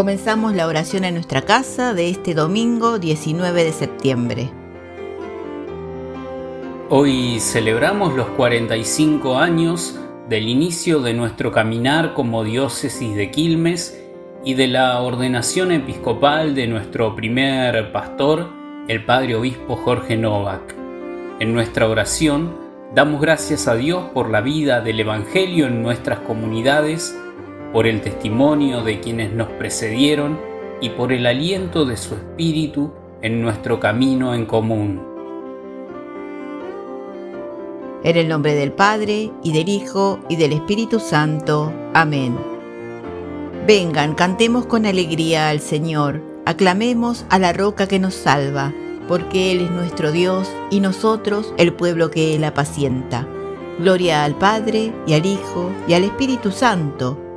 Comenzamos la oración en nuestra casa de este domingo 19 de septiembre. Hoy celebramos los 45 años del inicio de nuestro caminar como diócesis de Quilmes y de la ordenación episcopal de nuestro primer pastor, el Padre Obispo Jorge Novak. En nuestra oración damos gracias a Dios por la vida del Evangelio en nuestras comunidades por el testimonio de quienes nos precedieron y por el aliento de su Espíritu en nuestro camino en común. En el nombre del Padre, y del Hijo, y del Espíritu Santo. Amén. Vengan, cantemos con alegría al Señor, aclamemos a la roca que nos salva, porque Él es nuestro Dios y nosotros el pueblo que Él apacienta. Gloria al Padre, y al Hijo, y al Espíritu Santo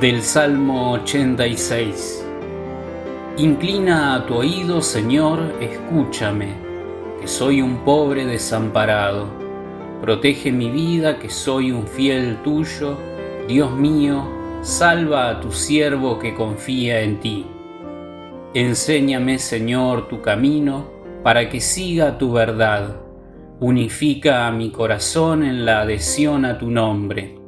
Del Salmo 86. Inclina a tu oído, Señor, escúchame, que soy un pobre desamparado. Protege mi vida, que soy un fiel tuyo. Dios mío, salva a tu siervo que confía en ti. Enséñame, Señor, tu camino, para que siga tu verdad. Unifica a mi corazón en la adhesión a tu nombre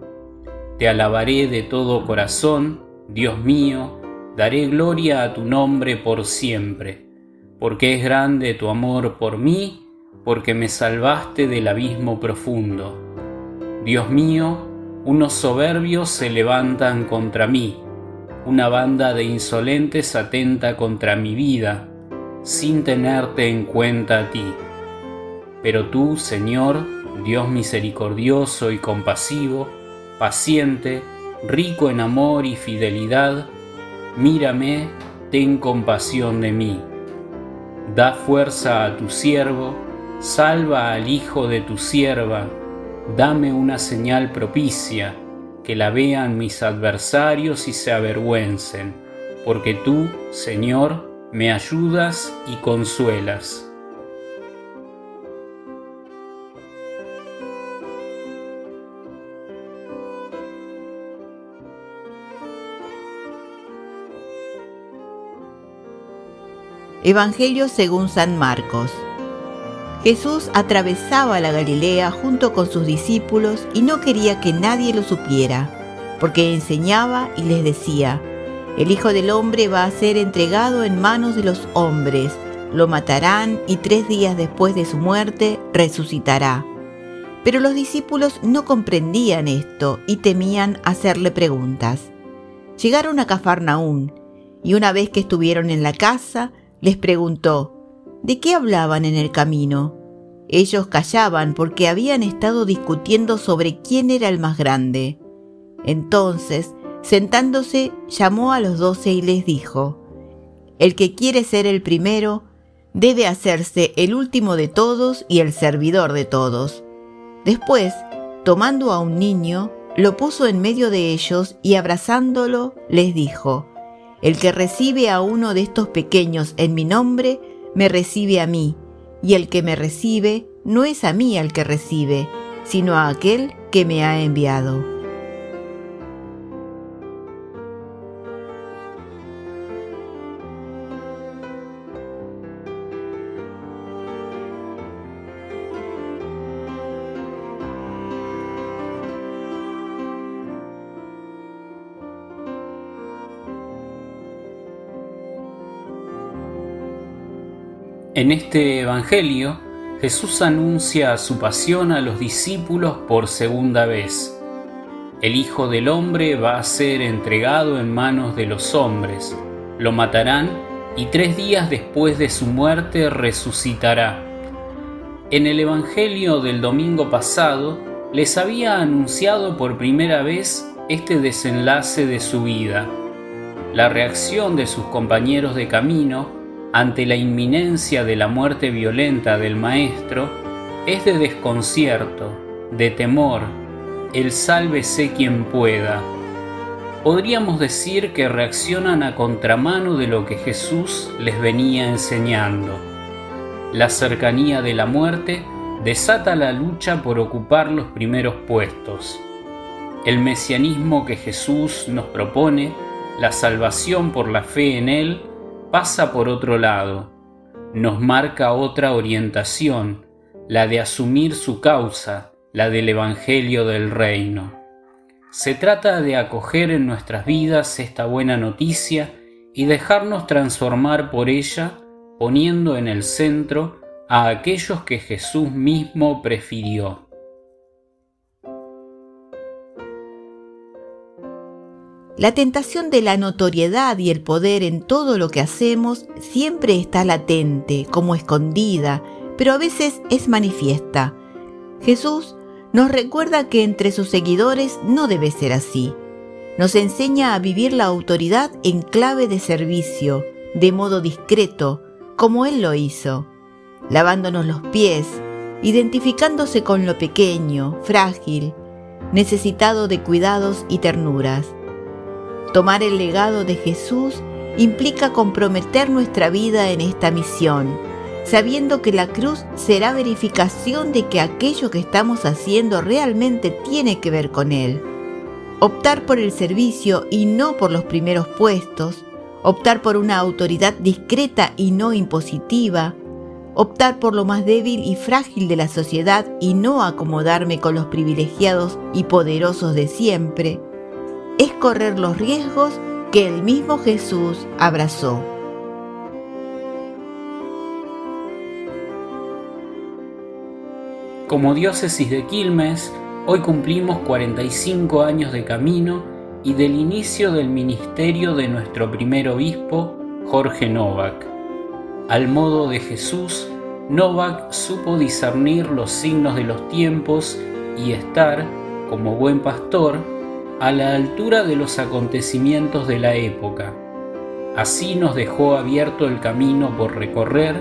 te alabaré de todo corazón, Dios mío, daré gloria a tu nombre por siempre, porque es grande tu amor por mí, porque me salvaste del abismo profundo. Dios mío, unos soberbios se levantan contra mí, una banda de insolentes atenta contra mi vida, sin tenerte en cuenta a ti. Pero tú, Señor, Dios misericordioso y compasivo, paciente, rico en amor y fidelidad, mírame, ten compasión de mí. da fuerza a tu siervo, salva al hijo de tu sierva, dame una señal propicia, que la vean mis adversarios y se avergüencen, porque tú, Señor, me ayudas y consuelas. Evangelio según San Marcos. Jesús atravesaba la Galilea junto con sus discípulos y no quería que nadie lo supiera, porque enseñaba y les decía, el Hijo del Hombre va a ser entregado en manos de los hombres, lo matarán y tres días después de su muerte resucitará. Pero los discípulos no comprendían esto y temían hacerle preguntas. Llegaron a Cafarnaún y una vez que estuvieron en la casa, les preguntó, ¿de qué hablaban en el camino? Ellos callaban porque habían estado discutiendo sobre quién era el más grande. Entonces, sentándose, llamó a los doce y les dijo, El que quiere ser el primero, debe hacerse el último de todos y el servidor de todos. Después, tomando a un niño, lo puso en medio de ellos y abrazándolo, les dijo, el que recibe a uno de estos pequeños en mi nombre, me recibe a mí, y el que me recibe no es a mí el que recibe, sino a aquel que me ha enviado. En este Evangelio, Jesús anuncia su pasión a los discípulos por segunda vez. El Hijo del Hombre va a ser entregado en manos de los hombres, lo matarán y tres días después de su muerte resucitará. En el Evangelio del domingo pasado les había anunciado por primera vez este desenlace de su vida. La reacción de sus compañeros de camino ante la inminencia de la muerte violenta del Maestro es de desconcierto, de temor, el sálvese quien pueda. Podríamos decir que reaccionan a contramano de lo que Jesús les venía enseñando. La cercanía de la muerte desata la lucha por ocupar los primeros puestos. El mesianismo que Jesús nos propone, la salvación por la fe en Él, pasa por otro lado, nos marca otra orientación, la de asumir su causa, la del Evangelio del Reino. Se trata de acoger en nuestras vidas esta buena noticia y dejarnos transformar por ella, poniendo en el centro a aquellos que Jesús mismo prefirió. La tentación de la notoriedad y el poder en todo lo que hacemos siempre está latente, como escondida, pero a veces es manifiesta. Jesús nos recuerda que entre sus seguidores no debe ser así. Nos enseña a vivir la autoridad en clave de servicio, de modo discreto, como Él lo hizo, lavándonos los pies, identificándose con lo pequeño, frágil, necesitado de cuidados y ternuras Tomar el legado de Jesús implica comprometer nuestra vida en esta misión, sabiendo que la cruz será verificación de que aquello que estamos haciendo realmente tiene que ver con Él. Optar por el servicio y no por los primeros puestos, optar por una autoridad discreta y no impositiva, optar por lo más débil y frágil de la sociedad y no acomodarme con los privilegiados y poderosos de siempre, es correr los riesgos que el mismo Jesús abrazó. Como diócesis de Quilmes, hoy cumplimos 45 años de camino y del inicio del ministerio de nuestro primer obispo, Jorge Novak. Al modo de Jesús, Novak supo discernir los signos de los tiempos y estar, como buen pastor, a la altura de los acontecimientos de la época. Así nos dejó abierto el camino por recorrer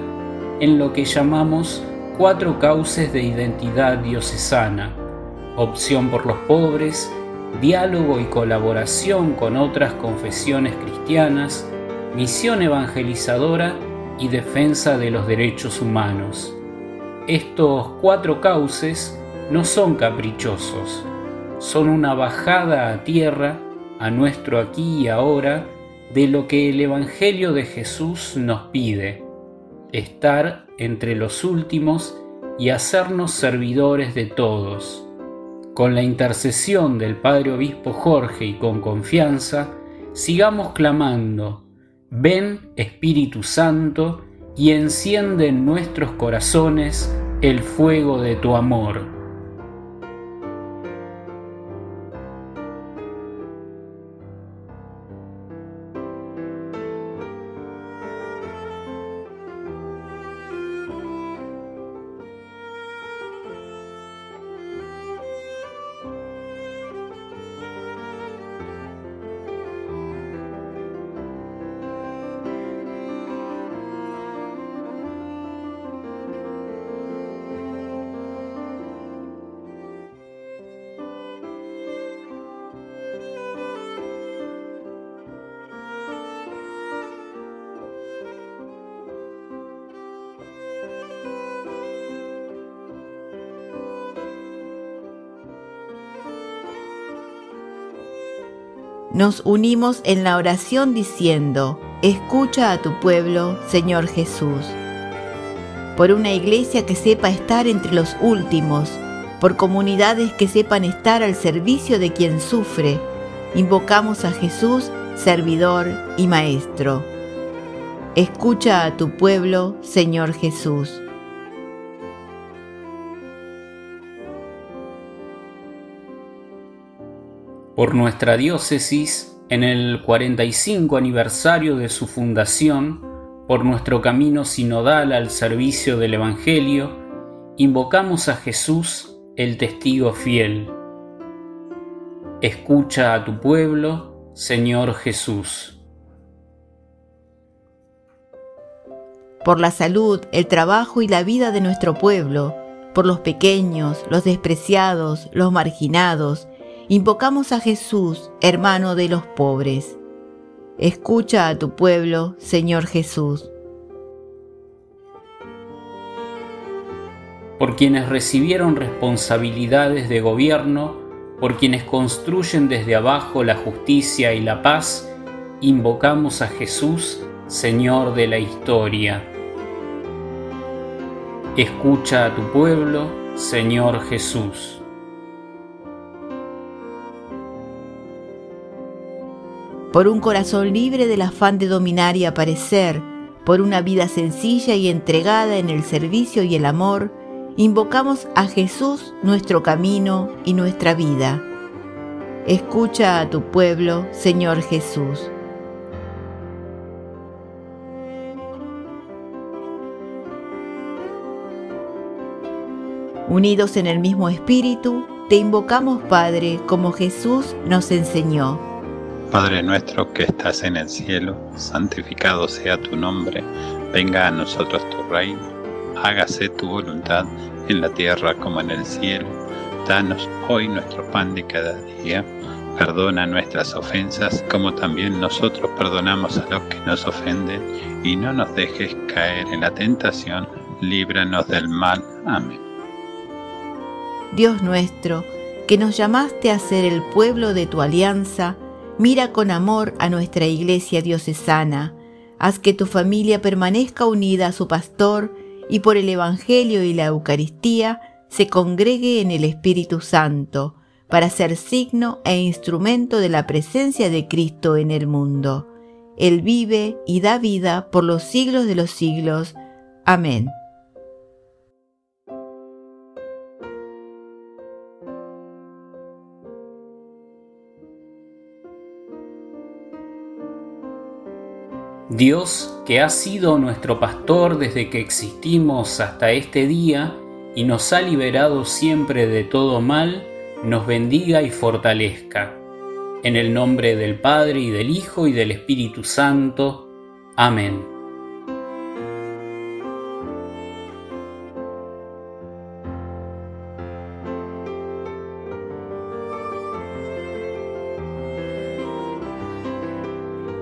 en lo que llamamos cuatro cauces de identidad diocesana, opción por los pobres, diálogo y colaboración con otras confesiones cristianas, misión evangelizadora y defensa de los derechos humanos. Estos cuatro cauces no son caprichosos, son una bajada a tierra, a nuestro aquí y ahora, de lo que el Evangelio de Jesús nos pide, estar entre los últimos y hacernos servidores de todos. Con la intercesión del Padre Obispo Jorge y con confianza, sigamos clamando, ven Espíritu Santo y enciende en nuestros corazones el fuego de tu amor. Nos unimos en la oración diciendo, escucha a tu pueblo, Señor Jesús. Por una iglesia que sepa estar entre los últimos, por comunidades que sepan estar al servicio de quien sufre, invocamos a Jesús, servidor y maestro. Escucha a tu pueblo, Señor Jesús. Por nuestra diócesis en el 45 aniversario de su fundación, por nuestro camino sinodal al servicio del Evangelio, invocamos a Jesús, el testigo fiel. Escucha a tu pueblo, Señor Jesús. Por la salud, el trabajo y la vida de nuestro pueblo, por los pequeños, los despreciados, los marginados, invocamos a Jesús, hermano de los pobres. Escucha a tu pueblo, Señor Jesús. Por quienes recibieron responsabilidades de gobierno, por quienes construyen desde abajo la justicia y la paz, invocamos a Jesús, Señor de la historia. Escucha a tu pueblo, Señor Jesús. Por un corazón libre del afán de dominar y aparecer, por una vida sencilla y entregada en el servicio y el amor, invocamos a Jesús nuestro camino y nuestra vida. Escucha a tu pueblo, Señor Jesús. Unidos en el mismo espíritu, te invocamos, Padre, como Jesús nos enseñó. Padre nuestro que estás en el cielo, santificado sea tu nombre, venga a nosotros tu reino, hágase tu voluntad en la tierra como en el cielo. Danos hoy nuestro pan de cada día, perdona nuestras ofensas como también nosotros perdonamos a los que nos ofenden, y no nos dejes caer en la tentación, líbranos del mal. Amén. Dios nuestro, que nos llamaste a ser el pueblo de tu alianza, Mira con amor a nuestra iglesia diocesana, haz que tu familia permanezca unida a su pastor y por el Evangelio y la Eucaristía se congregue en el Espíritu Santo, para ser signo e instrumento de la presencia de Cristo en el mundo. Él vive y da vida por los siglos de los siglos. Amén. Dios, que ha sido nuestro pastor desde que existimos hasta este día y nos ha liberado siempre de todo mal, nos bendiga y fortalezca. En el nombre del Padre y del Hijo y del Espíritu Santo. Amén.